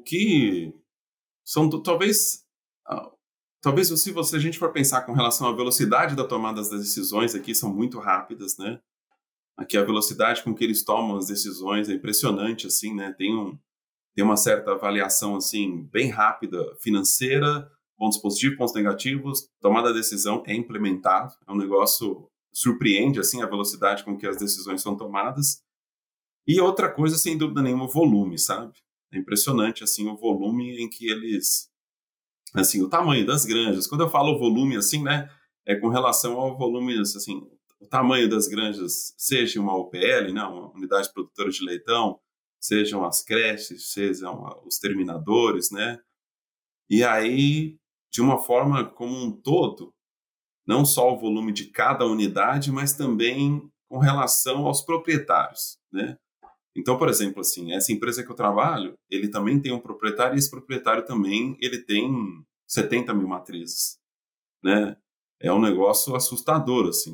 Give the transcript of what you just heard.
o que são talvez ah, talvez se você a gente for pensar com relação à velocidade da tomada das decisões aqui são muito rápidas, né? Aqui a velocidade com que eles tomam as decisões é impressionante assim, né? Tem um tem uma certa avaliação assim bem rápida financeira, pontos positivos, pontos negativos, tomada da decisão é implementado, é um negócio surpreende assim a velocidade com que as decisões são tomadas. E outra coisa, sem dúvida nenhuma, o volume, sabe? É impressionante assim o volume em que eles assim, o tamanho das granjas. Quando eu falo volume assim, né, é com relação ao volume assim, o tamanho das granjas, seja uma UPL, né, uma unidade produtora de leitão, sejam as creches, sejam os terminadores, né? E aí, de uma forma como um todo, não só o volume de cada unidade, mas também com relação aos proprietários, né? Então, por exemplo, assim, essa empresa que eu trabalho, ele também tem um proprietário e esse proprietário também ele tem 70 mil matrizes, né? É um negócio assustador, assim.